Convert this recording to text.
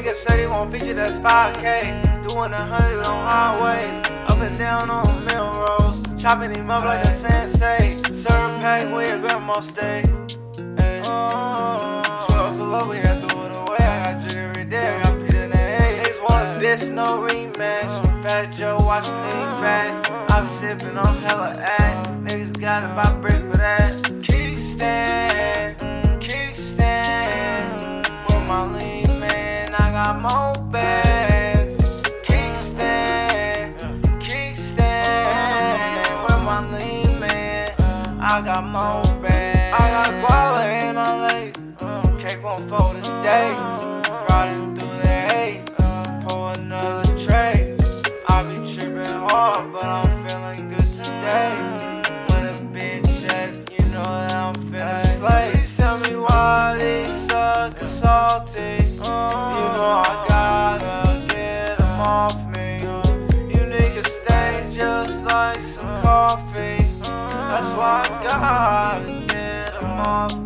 nigga said he won't feature that's 5K. Doing a hundred on highways. Up and down on Melrose. Chopping him up like a sensei. Serve pack where your grandma stay. Ay. Uh, 12 for love, we had to throw it away. I got jig every day. I got the A. Niggas want this, no rematch. Fat Joe watching lean back. I'm sipping on hella ass gotta buy brick for that. Kickstand, kickstand. With my lean man, I got more bands. Kickstand, kickstand. With my lean man, I got more bands. I got guava in LA. Mm, cake won't fold today. some coffee. That's why I gotta get them off.